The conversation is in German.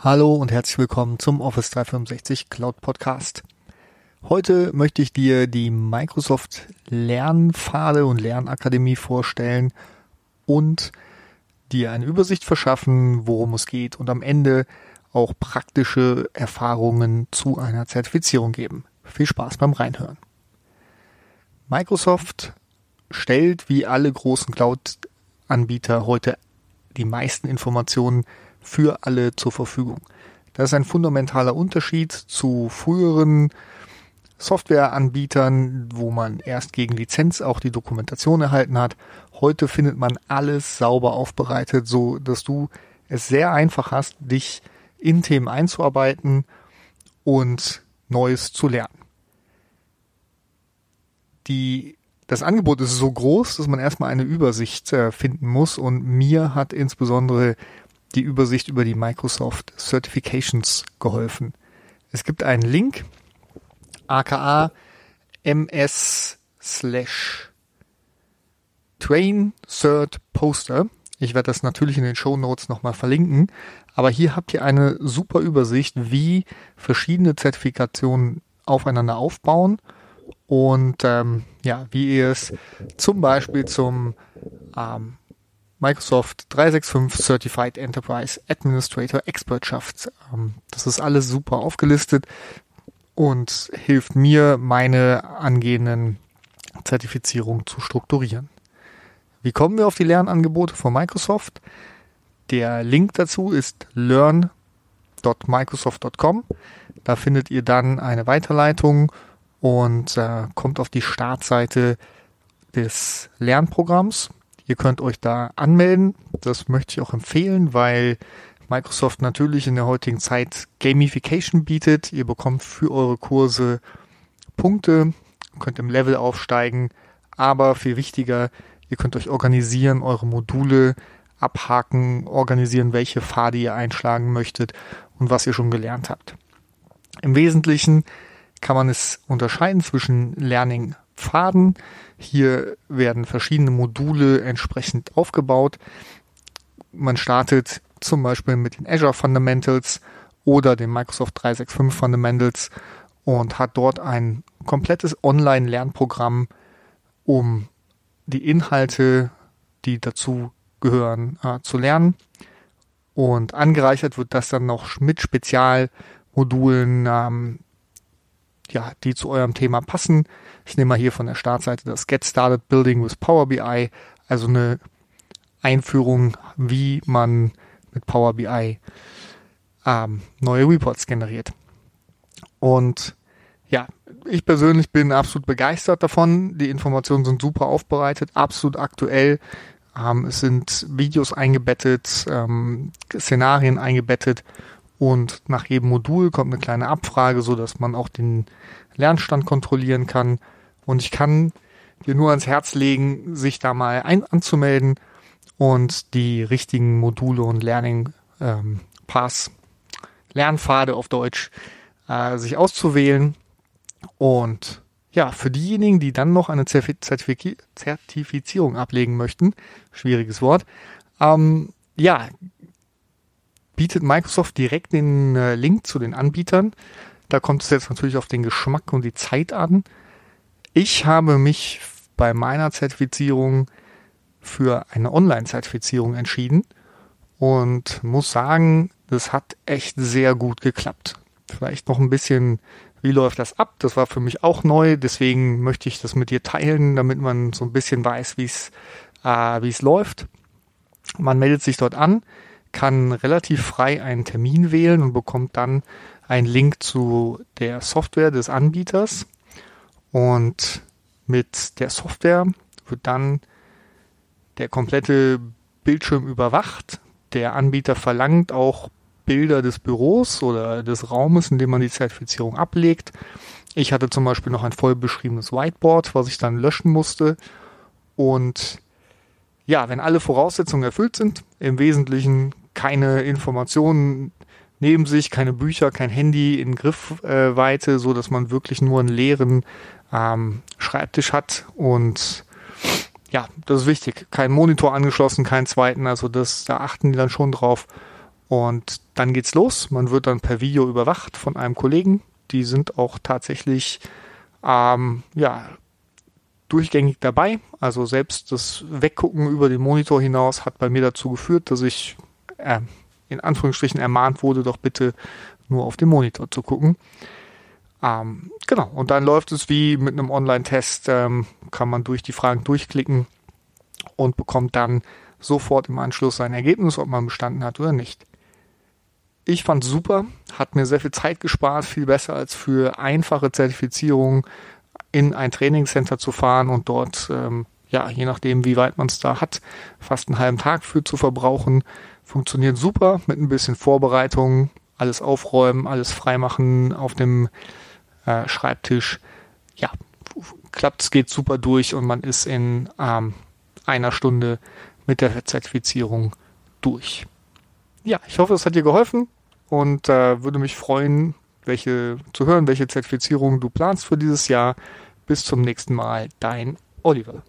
Hallo und herzlich willkommen zum Office 365 Cloud Podcast. Heute möchte ich dir die Microsoft Lernpfade und Lernakademie vorstellen und dir eine Übersicht verschaffen, worum es geht und am Ende auch praktische Erfahrungen zu einer Zertifizierung geben. Viel Spaß beim Reinhören. Microsoft stellt wie alle großen Cloud-Anbieter heute die meisten Informationen für alle zur Verfügung. Das ist ein fundamentaler Unterschied zu früheren Softwareanbietern, wo man erst gegen Lizenz auch die Dokumentation erhalten hat. Heute findet man alles sauber aufbereitet, so dass du es sehr einfach hast, dich in Themen einzuarbeiten und Neues zu lernen. Die, das Angebot ist so groß, dass man erstmal eine Übersicht äh, finden muss und mir hat insbesondere die Übersicht über die Microsoft Certifications geholfen. Es gibt einen Link, aka ms slash train cert poster. Ich werde das natürlich in den Show Notes nochmal verlinken. Aber hier habt ihr eine super Übersicht, wie verschiedene Zertifikationen aufeinander aufbauen und ähm, ja, wie ihr es zum Beispiel zum ähm, Microsoft 365 Certified Enterprise Administrator Expert schafft. Ähm, das ist alles super aufgelistet und hilft mir, meine angehenden Zertifizierungen zu strukturieren. Wie kommen wir auf die Lernangebote von Microsoft? Der Link dazu ist learn.microsoft.com. Da findet ihr dann eine Weiterleitung und äh, kommt auf die Startseite des Lernprogramms. Ihr könnt euch da anmelden. Das möchte ich auch empfehlen, weil Microsoft natürlich in der heutigen Zeit Gamification bietet. Ihr bekommt für eure Kurse Punkte, könnt im Level aufsteigen, aber viel wichtiger, ihr könnt euch organisieren, eure Module abhaken, organisieren, welche Pfade ihr einschlagen möchtet und was ihr schon gelernt habt. Im Wesentlichen kann man es unterscheiden zwischen Learning Pfaden. Hier werden verschiedene Module entsprechend aufgebaut. Man startet zum Beispiel mit den Azure Fundamentals oder den Microsoft 365 Fundamentals und hat dort ein komplettes Online-Lernprogramm, um die Inhalte, die dazu gehören, äh, zu lernen. Und angereichert wird das dann noch mit Spezialmodulen, ähm, ja, die zu eurem Thema passen. Ich nehme mal hier von der Startseite das Get Started Building with Power BI, also eine Einführung, wie man mit Power BI ähm, neue Reports generiert. Und ja, ich persönlich bin absolut begeistert davon. Die Informationen sind super aufbereitet, absolut aktuell. Ähm, es sind Videos eingebettet, ähm, Szenarien eingebettet und nach jedem Modul kommt eine kleine Abfrage, so dass man auch den Lernstand kontrollieren kann. Und ich kann dir nur ans Herz legen, sich da mal ein anzumelden und die richtigen Module und Learning ähm, Pass, Lernpfade auf Deutsch, äh, sich auszuwählen. Und ja, für diejenigen, die dann noch eine Zertifizierung ablegen möchten, schwieriges Wort, ähm, ja, bietet Microsoft direkt den äh, Link zu den Anbietern. Da kommt es jetzt natürlich auf den Geschmack und die Zeit an. Ich habe mich bei meiner Zertifizierung für eine Online-Zertifizierung entschieden und muss sagen, das hat echt sehr gut geklappt. Vielleicht noch ein bisschen, wie läuft das ab? Das war für mich auch neu, deswegen möchte ich das mit dir teilen, damit man so ein bisschen weiß, wie äh, wie es läuft. Man meldet sich dort an kann relativ frei einen Termin wählen und bekommt dann einen Link zu der Software des Anbieters. Und mit der Software wird dann der komplette Bildschirm überwacht. Der Anbieter verlangt auch Bilder des Büros oder des Raumes, in dem man die Zertifizierung ablegt. Ich hatte zum Beispiel noch ein voll beschriebenes Whiteboard, was ich dann löschen musste. Und ja, wenn alle Voraussetzungen erfüllt sind, im Wesentlichen keine Informationen neben sich, keine Bücher, kein Handy in Griffweite, äh, so dass man wirklich nur einen leeren ähm, Schreibtisch hat und ja, das ist wichtig. Kein Monitor angeschlossen, keinen zweiten, also das, da achten die dann schon drauf. Und dann geht's los. Man wird dann per Video überwacht von einem Kollegen. Die sind auch tatsächlich ähm, ja, durchgängig dabei. Also selbst das Weggucken über den Monitor hinaus hat bei mir dazu geführt, dass ich äh, in Anführungsstrichen ermahnt wurde, doch bitte nur auf den Monitor zu gucken. Ähm, genau, und dann läuft es wie mit einem Online-Test, ähm, kann man durch die Fragen durchklicken und bekommt dann sofort im Anschluss sein Ergebnis, ob man bestanden hat oder nicht. Ich fand super, hat mir sehr viel Zeit gespart, viel besser als für einfache Zertifizierungen in ein Trainingscenter zu fahren und dort, ähm, ja, je nachdem, wie weit man es da hat, fast einen halben Tag für zu verbrauchen. Funktioniert super mit ein bisschen Vorbereitung, alles aufräumen, alles freimachen auf dem äh, Schreibtisch. Ja, klappt, es geht super durch und man ist in ähm, einer Stunde mit der Zertifizierung durch. Ja, ich hoffe, es hat dir geholfen und äh, würde mich freuen, welche zu hören, welche Zertifizierung du planst für dieses Jahr. Bis zum nächsten Mal, dein Oliver.